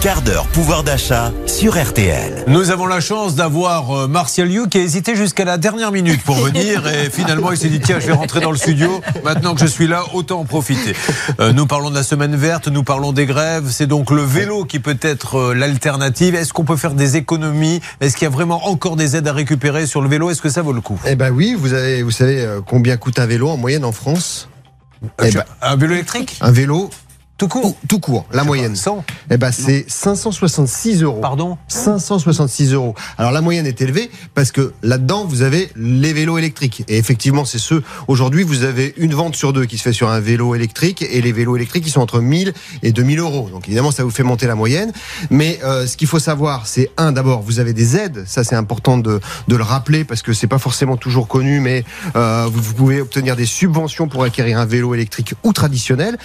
quart d'heure pouvoir d'achat sur RTL. Nous avons la chance d'avoir euh, Martial Liu qui a hésité jusqu'à la dernière minute pour venir et finalement il s'est dit tiens je vais rentrer dans le studio. Maintenant que je suis là, autant en profiter. Euh, nous parlons de la semaine verte, nous parlons des grèves. C'est donc le vélo qui peut être euh, l'alternative. Est-ce qu'on peut faire des économies? Est-ce qu'il y a vraiment encore des aides à récupérer sur le vélo? Est-ce que ça vaut le coup? Eh ben oui, vous avez, vous savez combien coûte un vélo en moyenne en France? Eh ben, Un vélo électrique? Un vélo Tout court tout court, la moyenne. 100 Eh ben c'est 566 euros. Pardon 566 euros. Alors la moyenne est élevée parce que là-dedans vous avez les vélos électriques et effectivement c'est ceux aujourd'hui vous avez une vente sur deux qui se fait sur un vélo électrique et les vélos électriques qui sont entre 1000 et 2000 euros. Donc évidemment ça vous fait monter la moyenne. Mais euh, ce qu'il faut savoir c'est un d'abord vous avez des aides. Ça c'est important de, de le rappeler parce que c'est pas forcément toujours connu mais euh, vous, vous pouvez obtenir des subventions pour acquérir un vélo électrique ou traditionnel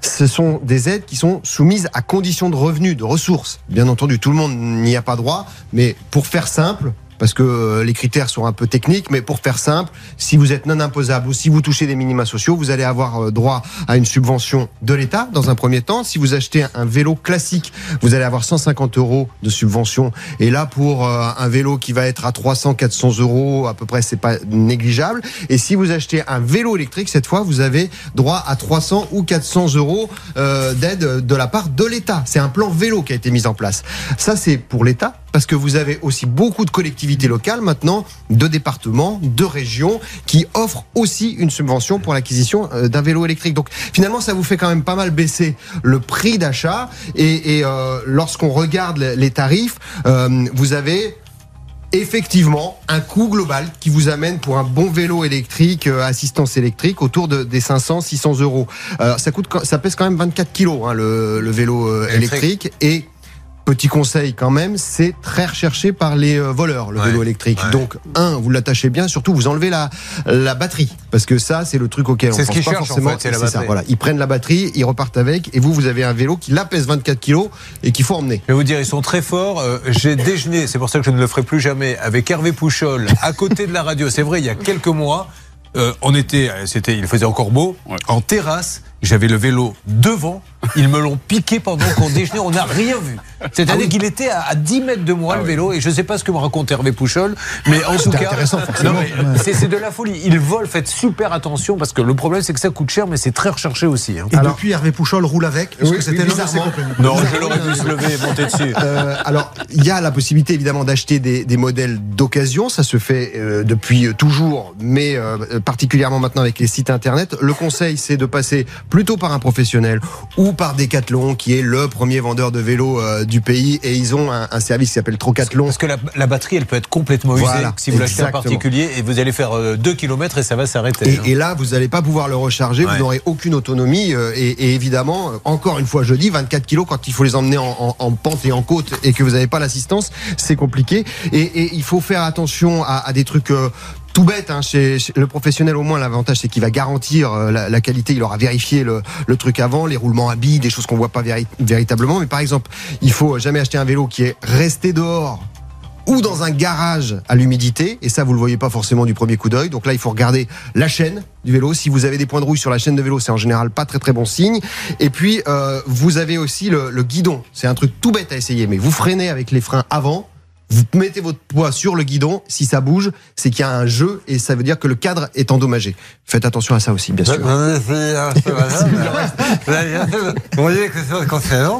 ce sont des aides qui sont soumises à conditions de revenus, de ressources. Bien entendu, tout le monde n'y a pas droit, mais pour faire simple, parce que euh, les critères sont un peu techniques, mais pour faire simple, si vous êtes non imposable ou si vous touchez des minima sociaux, vous allez avoir euh, droit à une subvention de l'État dans un premier temps. Si vous achetez un vélo classique, vous allez avoir 150 euros de subvention. Et là, pour euh, un vélo qui va être à 300, 400 euros, à peu près, c'est pas négligeable. Et si vous achetez un vélo électrique, cette fois, vous avez droit à 300 ou 400 euros d'aide de la part de l'État. C'est un plan vélo qui a été mis en place. Ça, c'est pour l'État parce que vous avez aussi beaucoup de collectivités locales maintenant, de départements, de régions, qui offrent aussi une subvention pour l'acquisition euh, d'un vélo électrique. Donc finalement, ça vous fait quand même pas mal baisser le prix d'achat. Et, et, euh, lorsqu'on regarde les tarifs, euh, vous avez effectivement un coût global qui vous amène pour un bon vélo électrique, euh, assistance électrique, autour de, des 500, 600 euros. Euh, ça coûte, ça pèse quand même 24 kilos hein, le, le vélo Électrique. électrique et Petit conseil quand même, c'est très recherché par les euh, voleurs, le Ouais, vélo électrique. ouais. Donc, un, vous l'attachez bien, surtout vous enlevez la, la batterie. Parce que ça, c'est le truc auquel on C'est ce pense pas cherchent, en forcément. fait, c'est la ça, batterie. voilà. Ils prennent la batterie, ils repartent avec, et vous, vous avez un vélo qui là pèse 24 kilos et qu'il faut emmener. Je vais vous dire, ils sont très forts. Euh, J'ai déjeuné, c'est pour ça que je ne le ferai plus jamais, avec Hervé Pouchol, à côté de la radio. C'est vrai, il y a quelques mois, euh, on était, euh, c'était, il faisait encore beau, en terrasse. J'avais le vélo devant. Ils me l'ont piqué pendant qu'on déjeunait. On n'a rien vu. C'est-à-dire qu'il était à, à 10 mètres de moi, le vélo. Et je ne sais pas ce que me raconte Hervé Pouchol. Mais en tout cas. c'est de la folie. Ils volent. Faites super attention parce que le problème, c'est que ça coûte cher, mais c'est très recherché aussi. hein. Et depuis, Hervé Pouchol roule avec. Parce Oui, que c'était. Non, je l'aurais pu se lever et monter dessus. Euh, alors, il y a la possibilité évidemment d'acheter des, des modèles d'occasion. Ça se fait euh, depuis toujours, mais euh, particulièrement maintenant avec les sites internet. Le conseil, c'est de passer plutôt par un professionnel ou par Decathlon, qui est le premier vendeur de vélos euh, du pays, et ils ont un, un service qui s'appelle Trocathlon. Parce que la, la batterie, elle peut être complètement usée Voilà, si vous l'achetez en particulier et vous allez faire 2 km et ça va s'arrêter. Et, hein. et là, vous n'allez pas pouvoir le recharger, Ouais. vous n'aurez aucune autonomie. euh, et, et évidemment, euh, encore une fois, je dis 24 kilos quand il faut les emmener en, en- en pente et en côte et que vous n'avez pas l'assistance, c'est compliqué. Et, et il faut faire attention à, à des trucs. euh, tout bête, hein, chez, chez le professionnel au moins l'avantage c'est qu'il va garantir euh, la, la qualité, il aura vérifié le, le truc avant, les roulements à billes, des choses qu'on voit pas véri- véritablement. Mais par exemple, il faut jamais acheter un vélo qui est resté dehors ou dans un garage à l'humidité, et ça vous le voyez pas forcément du premier coup d'œil. Donc là, il faut regarder la chaîne du vélo. Si vous avez des points de rouille sur la chaîne de vélo, c'est en général pas très très bon signe. Et puis euh, vous avez aussi le, le guidon. C'est un truc tout bête à essayer, mais vous freinez avec les freins avant. Vous mettez votre poids sur le guidon, si ça bouge, c'est qu'il y a un jeu et ça veut dire que le cadre est endommagé. Faites attention à ça aussi, bien sûr. Vous voyez que c'est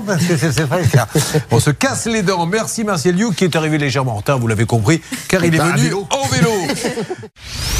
parce que c'est cher. On se casse les dents. Merci Martial Liu qui est arrivé légèrement en retard, vous l'avez compris, car il est Bah, venu en vélo.